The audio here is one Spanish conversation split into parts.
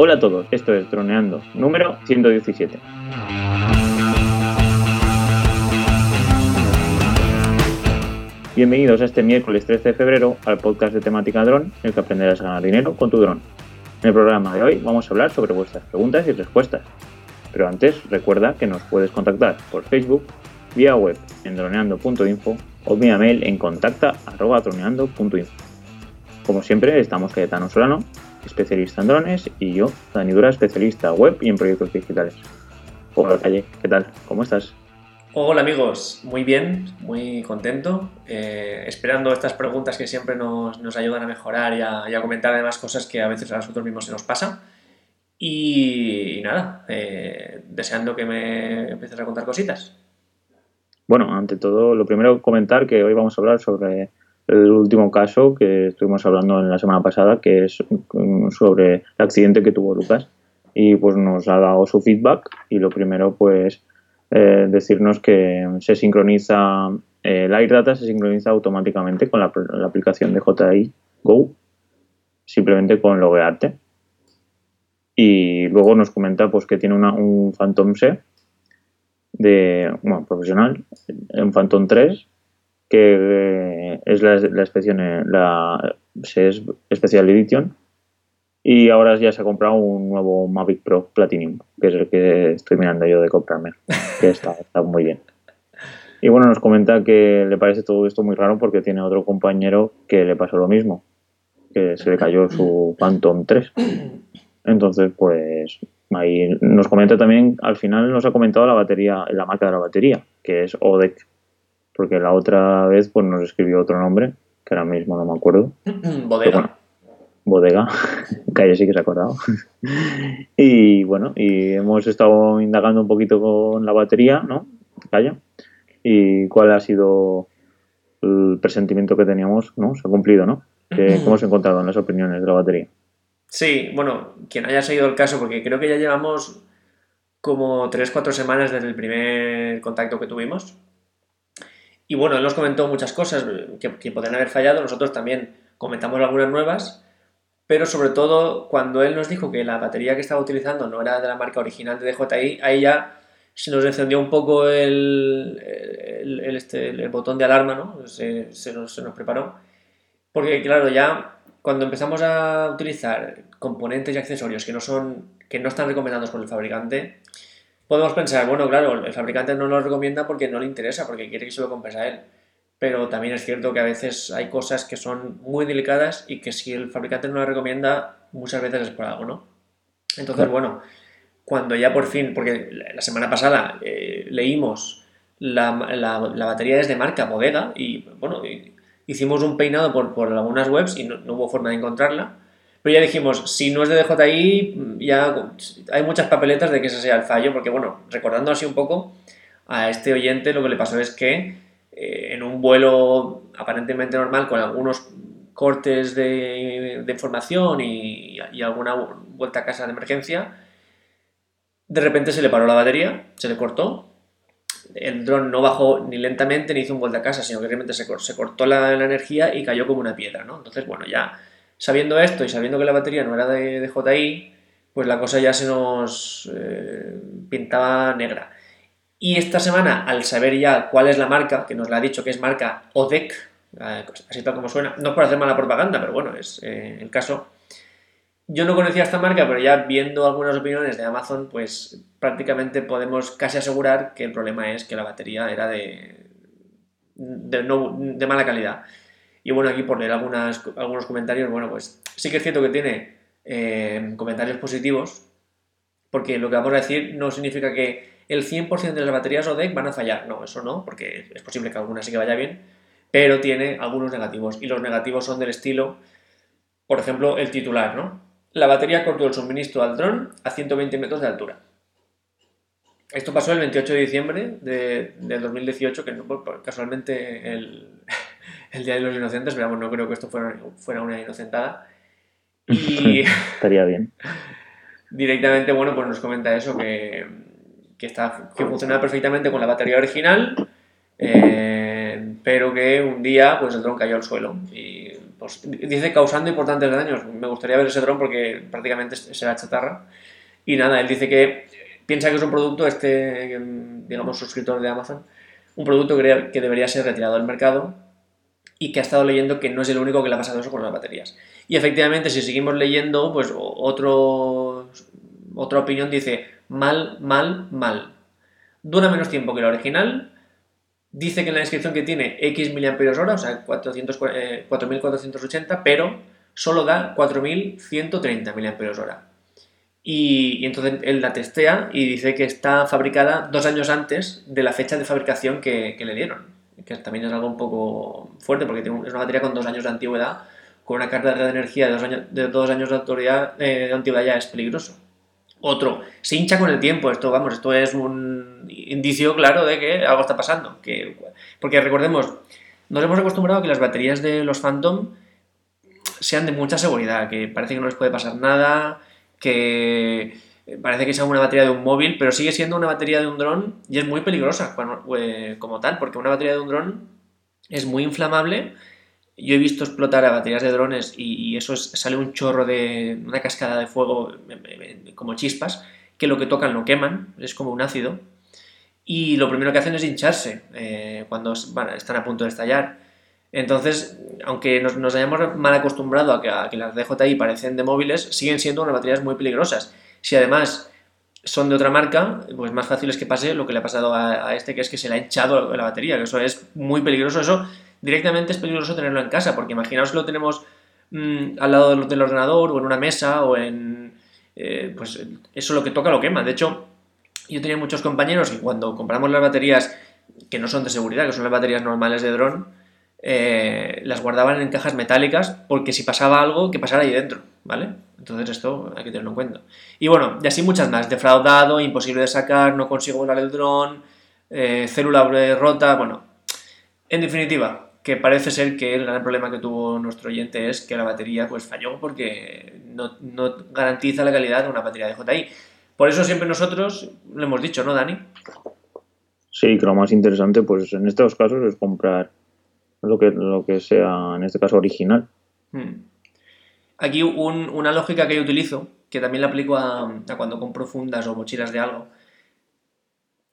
Hola a todos, esto es Droneando, número 117. Bienvenidos a este miércoles 13 de febrero al podcast de temática dron, en el que aprenderás a ganar dinero con tu dron. En el programa de hoy vamos a hablar sobre vuestras preguntas y respuestas. Pero antes, recuerda que nos puedes contactar por Facebook, vía web en droneando.info o vía mail en contacta.droneando.info. Como siempre, estamos Cayetano Solano, especialista en drones, y yo, Dani Dura, especialista web y en proyectos digitales. Hola, Calle, ¿qué tal? ¿Cómo estás? Hola amigos, muy bien, muy contento, eh, esperando estas preguntas que siempre nos, nos ayudan a mejorar y a, comentar además cosas que a veces a nosotros mismos se nos pasa. Y, nada, eh, deseando que me empieces a contar cositas. Bueno, ante todo, lo primero comentar que hoy vamos a hablar sobre el último caso que estuvimos hablando en la semana pasada, que es mm, sobre el accidente que tuvo Lucas. Y pues nos ha dado su feedback y lo primero pues eh, decirnos que se sincroniza, eh, el AirData se sincroniza automáticamente con la, aplicación de JI Go, simplemente con loguearte. Y luego nos comenta pues que tiene un Phantom C de, bueno, profesional, un Phantom 3, que eh, es la, la, especie, la Special Edition y ahora ya se ha comprado un nuevo Mavic Pro Platinum, que es el que estoy mirando yo de comprarme, que está, está muy bien. Y bueno, nos comenta que le parece todo esto muy raro porque tiene otro compañero que le pasó lo mismo, que se le cayó su Phantom 3. Entonces, pues ahí nos comenta también, al final nos ha comentado la batería, la marca de la batería, que es ODEC, porque la otra vez pues nos escribió otro nombre, que ahora mismo no me acuerdo. Bodega bodega, Calle sí que se ha acordado. y bueno, y hemos estado indagando un poquito con la batería, ¿no? Calle. Y cuál ha sido el presentimiento que teníamos, ¿no? Se ha cumplido, ¿no? ¿Qué, hemos encontrado en las opiniones de la batería? Sí, bueno, quien haya seguido el caso, porque creo que ya llevamos como 3-4 semanas desde el primer contacto que tuvimos. Y bueno, él nos comentó muchas cosas que, que podrían haber fallado, nosotros también comentamos algunas nuevas pero sobre todo cuando él nos dijo que la batería que estaba utilizando no era de la marca original de DJI, ahí ya se nos encendió un poco el, el, este, el botón de alarma, ¿no? Se, se, nos, se, nos, preparó. Porque claro, ya cuando empezamos a utilizar componentes y accesorios que no, son, que no están recomendados por el fabricante, podemos pensar, bueno, claro, el fabricante no lo recomienda porque no le interesa, porque quiere que se lo compres a él pero también es cierto que a veces hay cosas que son muy delicadas y que si el fabricante no las recomienda, muchas veces es por algo, ¿no? Entonces, bueno, cuando ya por fin, porque la semana pasada eh, leímos la, batería desde marca Bodega y, bueno, hicimos un peinado por, por algunas webs y no, hubo forma de encontrarla. Pero ya dijimos, si no es de DJI, ya hay muchas papeletas de que ese sea el fallo, porque bueno, recordando así un poco, a este oyente lo que le pasó es que eh, en un vuelo aparentemente normal con algunos cortes de, información y, alguna vuelta a casa de emergencia, de repente se le paró la batería, se le cortó, el dron no bajó ni lentamente ni hizo un vuelta a casa, sino que realmente se, cortó la, energía y cayó como una piedra, ¿no? Entonces, bueno, ya sabiendo esto y sabiendo que la batería no era de, de JI, pues la cosa ya se nos eh, pintaba negra. Y esta semana, al saber ya cuál es la marca, que nos la ha dicho que es marca ODEC, eh, así tal como suena, no por hacer mala propaganda, pero bueno, es eh, el caso. Yo no conocía esta marca, pero ya viendo algunas opiniones de Amazon, pues prácticamente podemos casi asegurar que el problema es que la batería era de, de, mala calidad. Y bueno, aquí por leer algunas, algunos comentarios, bueno, pues sí que es cierto que tiene eh, comentarios positivos, porque lo que vamos a decir no significa que el 100% de las baterías ODEC van a fallar. No, eso no, porque es posible que alguna sí que vaya bien, pero tiene algunos negativos. Y los negativos son del estilo, por ejemplo, el titular, ¿no? La batería cortó el suministro al dron a 120 metros de altura. Esto pasó el 28 de diciembre de, 2018, que no, casualmente el, Día de los Inocentes, pero no creo que esto fuera, fuera una inocentada. Y estaría bien. Directamente, bueno, pues nos comenta eso, que, que, está, que funciona perfectamente con la batería original. Eh, pero que un día pues el dron cayó al suelo y pues, dice causando importantes daños. Me gustaría ver ese dron porque prácticamente será chatarra. Y nada, él dice que piensa que es un producto, este, digamos, suscriptor de Amazon, un producto que debería ser retirado del mercado y que ha estado leyendo que no es el único que le ha pasado eso con las baterías. Y efectivamente, si seguimos leyendo, pues otro, otra opinión dice mal, mal, mal. Dura menos tiempo que la original. Dice que en la descripción que tiene X mAh, o sea, 400, 4480, eh, pero solo da 4130 mAh. Y, y, entonces él la testea y dice que está fabricada dos años antes de la fecha de fabricación que, le dieron. Que también es algo un poco fuerte porque es una batería con dos años de antigüedad, con una carga de energía de dos años de, dos años de, eh, de antigüedad ya es peligroso. Otro, se hincha con el tiempo. Esto, vamos, esto es un indicio claro de que algo está pasando. Que, porque recordemos, nos hemos acostumbrado a que las baterías de los Phantom sean de mucha seguridad, que parece que no les puede pasar nada, que parece que sea una batería de un móvil, pero sigue siendo una batería de un dron y es muy peligrosa eh, como tal, porque una batería de un dron es muy inflamable yo he visto explotar a baterías de drones y, eso sale un chorro de una cascada de fuego como chispas, que lo que tocan lo queman, es como un ácido. Y lo primero que hacen es hincharse eh, cuando están a punto de estallar. Entonces, aunque nos, hayamos mal acostumbrado a que, las DJI parecen de móviles, siguen siendo unas baterías muy peligrosas. Si además son de otra marca, pues más fácil es que pase lo que le ha pasado a, este, que es que se le ha hinchado la batería, que eso es muy peligroso. Eso directamente es peligroso tenerlo en casa, porque imaginaos que lo tenemos mm, al lado del, ordenador o en una mesa o en... Eh, pues eso lo que toca lo quema. De hecho, yo tenía muchos compañeros y cuando compramos las baterías que no son de seguridad, que son las baterías normales de dron, eh, las guardaban en cajas metálicas porque si pasaba algo, que pasara ahí dentro, ¿vale? Entonces esto hay que tenerlo en cuenta. Y bueno, y así muchas más. Defraudado, imposible de sacar, no consigo volar el dron, eh, célula rota, bueno. En definitiva, que parece ser que el gran problema que tuvo nuestro oyente es que la batería pues falló porque no, garantiza la calidad de una batería de JI. Por eso siempre nosotros lo hemos dicho, ¿no, Dani? Sí, que lo más interesante pues en estos casos es comprar lo que, lo que sea, en este caso, original. Hmm. Aquí una lógica que yo utilizo, que también la aplico a, a cuando compro fundas o mochilas de algo,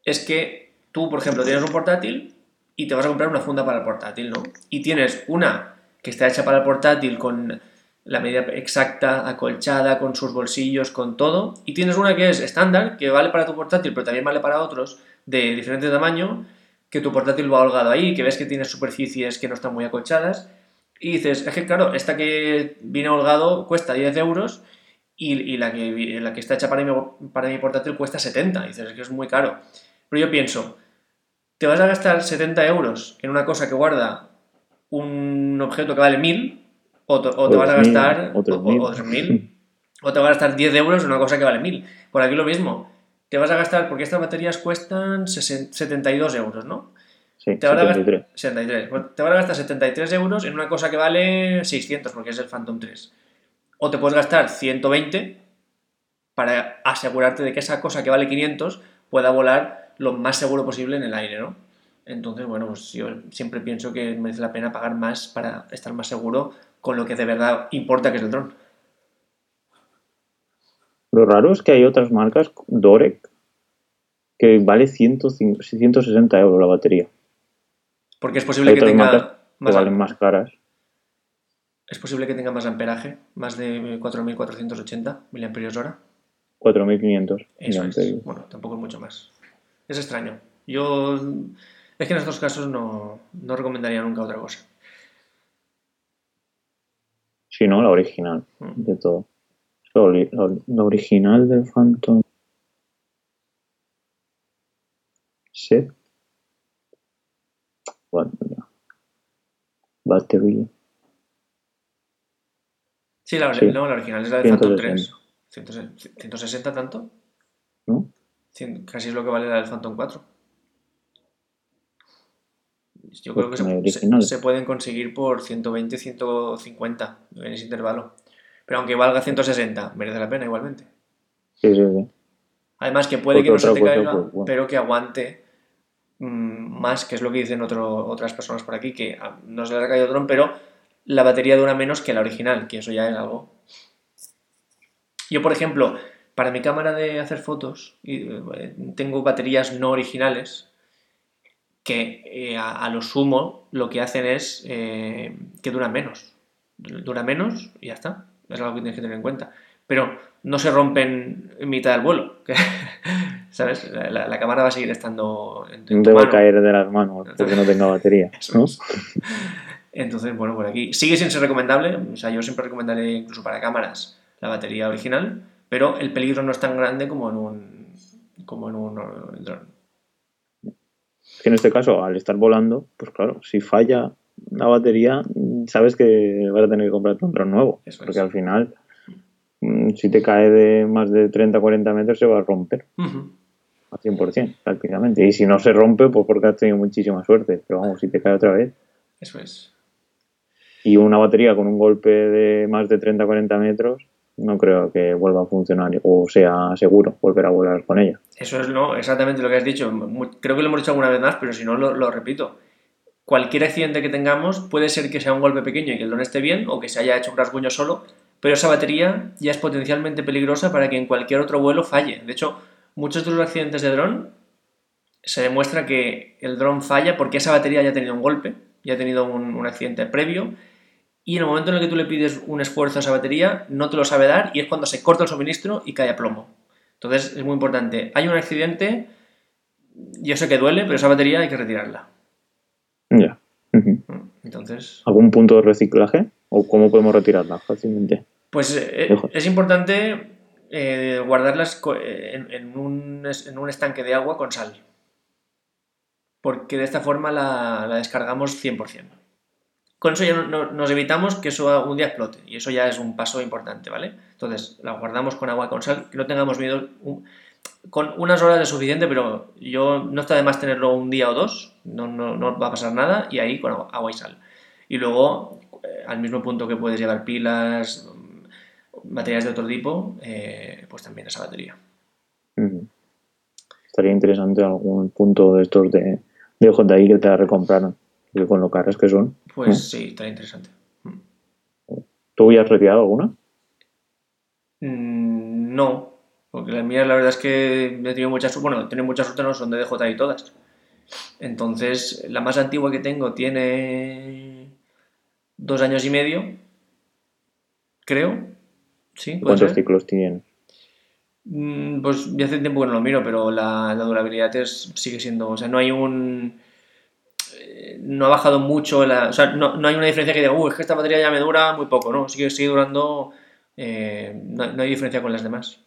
es que tú, por ejemplo, tienes un portátil y te vas a comprar una funda para el portátil, ¿no? Y tienes una que está hecha para el portátil con la medida exacta, acolchada, con sus bolsillos, con todo, y tienes una que es estándar, que vale para tu portátil, pero también vale para otros de diferente tamaño, que tu portátil va holgado ahí, que ves que tienes superficies que no están muy acolchadas, y dices, es que claro, esta que viene holgado cuesta 10 euros y, la, que, la que está hecha para mi, para mi portátil cuesta 70, y dices, es que es muy caro. Pero yo pienso, te vas a gastar 70 euros en una cosa que guarda un objeto que vale 1000 o, te, vas a gastar o, o te vas a gastar 10 euros en una cosa que vale 1000. Por aquí lo mismo. Te vas a gastar, porque estas baterías cuestan 72 euros, ¿no? Sí, te vas, A gastar, 73. te vas a gastar 73 euros en una cosa que vale 600, porque es el Phantom 3. O te puedes gastar 120 para asegurarte de que esa cosa que vale 500 pueda volar lo más seguro posible en el aire, ¿no? Entonces, bueno, pues yo siempre pienso que merece la pena pagar más para estar más seguro con lo que de verdad importa, que es el dron. Lo raro es que hay otras marcas, Dorek, que vale 160 euros la batería. Porque es posible que tenga más que valen más caras. Es posible que tenga más amperaje, más de 4.480 mAh. 4.500. Bueno, tampoco es mucho más es extraño. Yo es que en estos casos no, recomendaría nunca otra cosa. Sí, no, la original, mm. de todo. La, original del Phantom. Sí. Bueno, Battery. Sí, la, No, la original es la del Phantom 3. ¿160 tanto? ¿No? Casi es lo que vale la del Phantom 4. Yo creo que se, pueden conseguir por 120, 150 en ese intervalo. Pero aunque valga 160, merece la pena igualmente. Sí, sí, sí. Además que puede que no se te caiga, pero que aguante mm, más, que es lo que dicen otro, otras personas por aquí, que no se les ha caído dron, pero la batería dura menos que la original, que eso ya es algo. Yo, por ejemplo, para mi cámara de hacer fotos, eh, tengo baterías no originales que eh, a, lo sumo lo que hacen es eh, que duran menos. Dura menos y ya está. Es algo que tienes que tener en cuenta. Pero no se rompen en mitad del vuelo. ¿Sabes? La, cámara va a seguir estando en, tu Debe caer de las manos porque no tenga batería. Entonces, bueno, por aquí. Sigue sin ser recomendable. O sea, yo siempre recomendaré incluso para cámaras la batería original, pero el peligro no es tan grande como en un, como en un dron. en este caso, al estar volando, pues claro, si falla la batería, sabes que vas a tener que comprar un dron nuevo. porque al final, mm, si te cae de más de 30-40 metros, se va a romper. Al 100%, prácticamente. Y si no se rompe, pues porque has tenido muchísima suerte. Pero vamos, si te cae otra vez. Eso es. Y una batería con un golpe de más de 30-40 metros, no creo que vuelva a funcionar o sea seguro volver a volar con ella. Eso es no, exactamente lo que has dicho. Creo que lo hemos dicho alguna vez más, pero si no lo, repito. Cualquier accidente que tengamos puede ser que sea un golpe pequeño y que el dron esté bien o que se haya hecho un rasguño solo, pero esa batería ya es potencialmente peligrosa para que en cualquier otro vuelo falle. De hecho, muchos de los accidentes de dron se demuestra que el dron falla porque esa batería ya ha tenido un golpe, ya ha tenido un, un accidente previo y en el momento en el que tú le pides un esfuerzo a esa batería, no te lo sabe dar y es cuando se corta el suministro y cae a plomo. Entonces es muy importante. Hay un accidente, yo sé que duele, pero esa batería hay que retirarla. Ya. Entonces. ¿Algún punto de reciclaje? ¿O cómo podemos retirarla fácilmente? Pues eh, es importante eh, guardarlas eh, en, un, estanque de agua con sal. Porque de esta forma la, la descargamos 100% con eso ya nos evitamos que eso un día explote y eso ya es un paso importante, ¿vale? Entonces la guardamos con agua con sal, que no tengamos miedo, con unas horas es suficiente, pero yo no está de más tenerlo un día o dos, no, no, va a pasar nada y ahí con agua y sal. Y luego, eh, al mismo punto que puedes llevar pilas, baterías de otro tipo, eh, pues también esa batería. Estaría interesante algún punto de estos de, de JI que te la recompraron con lo caras que son. Pues sí, estaría interesante. ¿Tú ya has retirado alguna? Mm, no, porque las mías la verdad es que he tenido mucha suerte, bueno, he tenido mucha suerte, no son de DJI todas. Entonces, la más antigua que tengo tiene dos años y medio, creo. ¿Sí? ¿Cuántos ciclos tienen? Mm, pues ya hace tiempo que no lo miro, pero la, la durabilidad es, sigue siendo, o sea, no hay un no ha bajado mucho, o sea, no, hay una diferencia que diga, uh, es que esta batería ya me dura muy poco, ¿no? Sigue, sigue durando, eh, no, hay diferencia con las demás.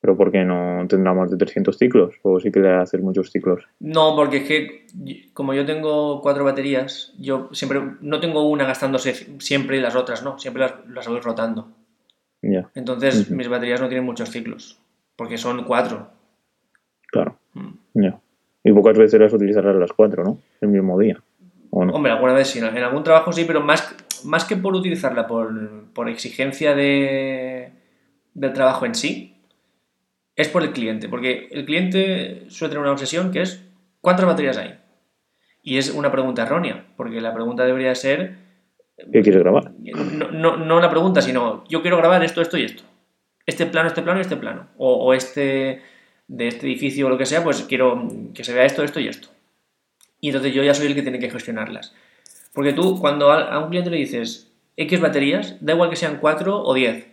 ¿Pero por qué no tendrá más de 300 ciclos? ¿O sí que le hacer muchos ciclos? No, porque es que como yo tengo cuatro baterías, yo siempre no tengo una gastándose siempre y las otras no, siempre las, voy rotando. Ya. Entonces mis baterías no tienen muchos ciclos, porque son cuatro. Claro. Mm. Y pocas veces las utilizarás las cuatro, ¿no? El mismo día. Hombre, alguna vez sí. En algún trabajo sí, pero más, más que por utilizarla por, exigencia de, del trabajo en sí, es por el cliente. Porque el cliente suele tener una obsesión que es ¿cuántas baterías hay? Y es una pregunta errónea, porque la pregunta debería ser... ¿Qué quieres grabar? No, no, no la pregunta, sino yo quiero grabar esto, esto y esto. Este plano, este plano y este plano. O, o este de este edificio o lo que sea, pues quiero que se vea esto, esto y esto. Y entonces yo ya soy el que tiene que gestionarlas. Porque tú, cuando a un cliente le dices X baterías, da igual que sean 4 o 10, mm,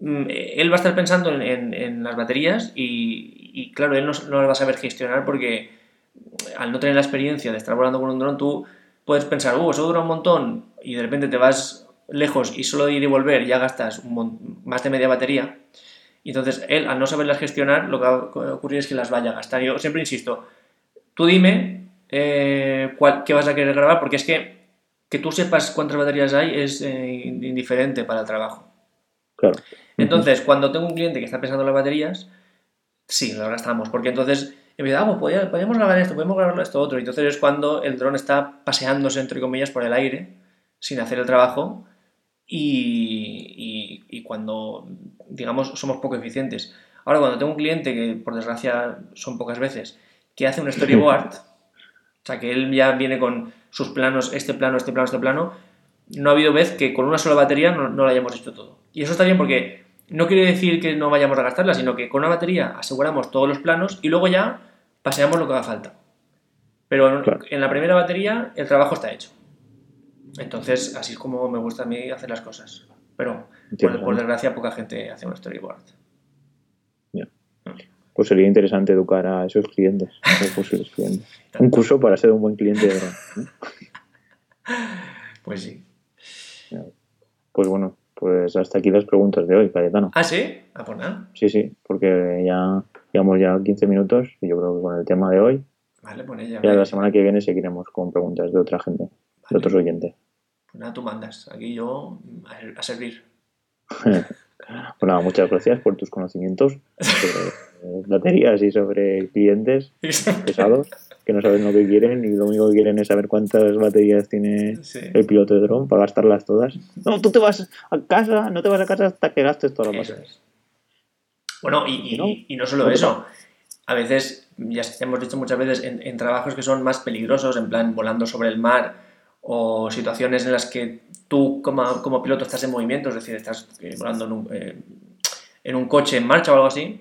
él va a estar pensando en, las baterías y, claro, él no, las va a saber gestionar porque al no tener la experiencia de estar volando con un dron, tú puedes pensar, uh, eso dura un montón y de repente te vas lejos y solo de ir y volver ya gastas más de media batería entonces él, al no saberlas gestionar, lo que va a ocurrir es que las vaya a gastar. Yo siempre insisto, tú dime eh, qué vas a querer grabar, porque es que que tú sepas cuántas baterías hay es eh, indiferente para el trabajo. Claro. Entonces, cuando tengo un cliente que está pensando en las baterías, sí, las gastamos, porque entonces empieza, ah, pues podemos grabar esto, podemos grabar esto otro. Y entonces es cuando el dron está paseándose, entre comillas, por el aire, sin hacer el trabajo, y, y cuando digamos, somos poco eficientes. Ahora, cuando tengo un cliente, que por desgracia son pocas veces, que hace un storyboard, o sea, que él ya viene con sus planos, este plano, este plano, este plano, no ha habido vez que con una sola batería no, no lo hayamos hecho todo. Y eso está bien porque no quiere decir que no vayamos a gastarla, sino que con una batería aseguramos todos los planos y luego ya paseamos lo que haga falta. Pero en la primera batería el trabajo está hecho. Entonces, así es como me gusta a mí hacer las cosas. Pero, por, desgracia, poca gente hace un storyboard. Pues sería interesante educar a esos clientes, un curso para ser un buen cliente de Pues sí. Pues bueno, pues hasta aquí las preguntas de hoy, Cayetano. ¿Ah, sí? ¿A por nada? Sí, sí, porque ya llevamos ya 15 minutos y yo creo que con el tema de hoy. Vale, pues ya. Ya la semana que viene seguiremos con preguntas de otra gente, de otros oyentes. Pues nada, tú mandas. Aquí yo a servir. bueno, muchas gracias por tus conocimientos sobre baterías y sobre clientes pesados que no saben lo que quieren y lo único que quieren es saber cuántas baterías tiene el piloto de dron para gastarlas todas. No, tú te vas a casa, no te vas a casa hasta que gastes todas las baterías. Bueno, y, y, no, solo eso. A veces, ya hemos dicho muchas veces, en, trabajos que son más peligrosos, en plan volando sobre el mar o situaciones en las que tú como, como piloto estás en movimiento, es decir, estás eh, volando en un, eh, en un coche en marcha o algo así,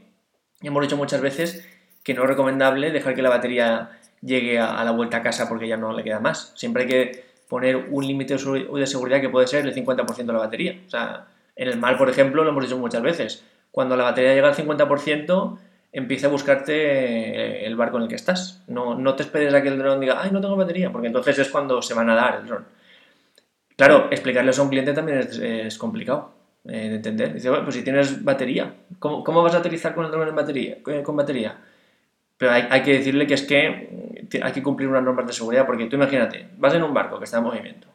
hemos dicho muchas veces que no es recomendable dejar que la batería llegue a, la vuelta a casa porque ya no le queda más. Siempre hay que poner un límite de seguridad que puede ser el 50% de la batería. O sea, en el mar, por ejemplo, lo hemos dicho muchas veces, cuando la batería llega al 50%, empieza a buscarte el barco en el que estás. No, no te esperes a que el dron diga, ay, no tengo batería, porque entonces es cuando se van a dar el dron. Claro, explicarles a un cliente también es, complicado eh, de entender. Dice, bueno, pues si tienes batería, ¿cómo, ¿cómo, vas a aterrizar con el dron en batería, con batería? Pero hay, hay, que decirle que es que hay que cumplir unas normas de seguridad, porque tú imagínate, vas en un barco que está en movimiento.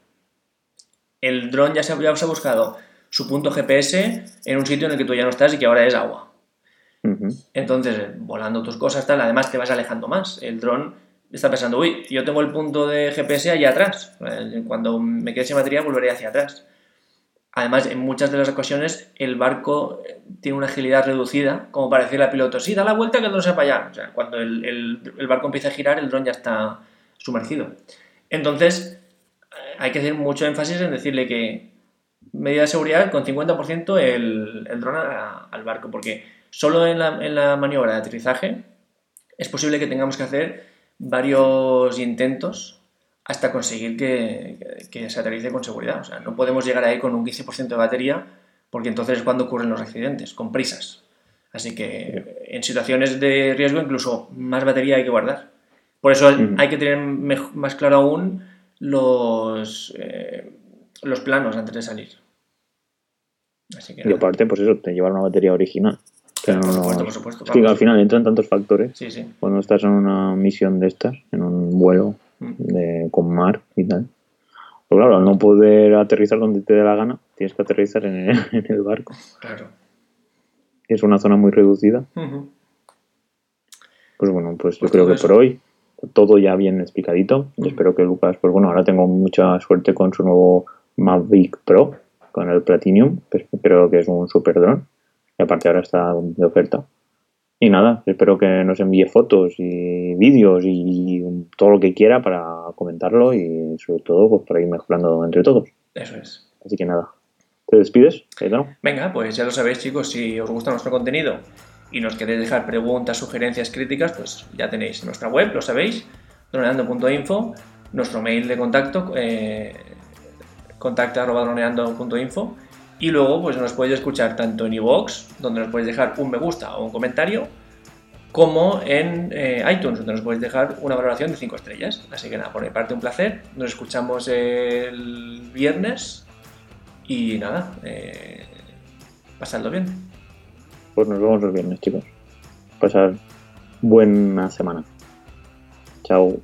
El dron ya se, ya ha buscado su punto GPS en un sitio en el que tú ya no estás y que ahora es agua. Entonces, volando tus cosas, tal, además te vas alejando más. El dron está pensando, uy, yo tengo el punto de GPS allá atrás. Cuando me quede sin batería, volveré hacia atrás. Además, en muchas de las ocasiones, el barco eh, tiene una agilidad reducida, como para decirle al piloto, sí, da la vuelta que el dron se allá. O sea, cuando el, barco empieza a girar, el dron ya está sumergido. Entonces, eh, hay que hacer mucho énfasis en decirle que medida de seguridad con 50% el, el dron al barco, porque solo en la maniobra de aterrizaje es posible que tengamos que hacer varios intentos hasta conseguir que, que, se aterrice con seguridad. O sea, no podemos llegar ahí con un 15% de batería porque entonces es cuando ocurren los accidentes, con prisas. Así que en situaciones de riesgo incluso más batería hay que guardar. Por eso hay que tener más claro aún los, eh, los planos antes de salir. y aparte, pues eso, te llevar una batería original. por supuesto, por supuesto. que al final entran tantos factores. Sí, sí. Cuando estás en una misión de estas, en un vuelo de, con mar y tal. Pero claro, al no poder aterrizar donde te dé la gana, tienes que aterrizar en el, barco. Claro. Es una zona muy reducida. Pues bueno, pues, yo pues creo que por hoy todo ya bien explicadito. espero que Lucas, pues bueno, ahora tengo mucha suerte con su nuevo Mavic Pro, con el Platinum, que creo que es un super drone. Y aparte ahora está de oferta. Y nada, espero que nos envíe fotos y vídeos y todo lo que quiera para comentarlo y sobre todo pues, para ir mejorando entre todos. Eso es. Así que nada, ¿te despides? Venga, pues ya lo sabéis chicos, si os gusta nuestro contenido y nos queréis dejar preguntas, sugerencias, críticas, pues ya tenéis nuestra web, lo sabéis, droneando.info, nuestro mail de contacto, eh, contacta.droneando.info y luego pues nos podéis escuchar tanto en iVoox, donde nos podéis dejar un me gusta o un comentario, como en eh, iTunes, donde nos podéis dejar una valoración de 5 estrellas. Así que nada, por mi parte un placer. Nos escuchamos el viernes y nada, eh, pasadlo bien. Pues nos vemos el viernes, chicos. Pasar buena semana. Chao.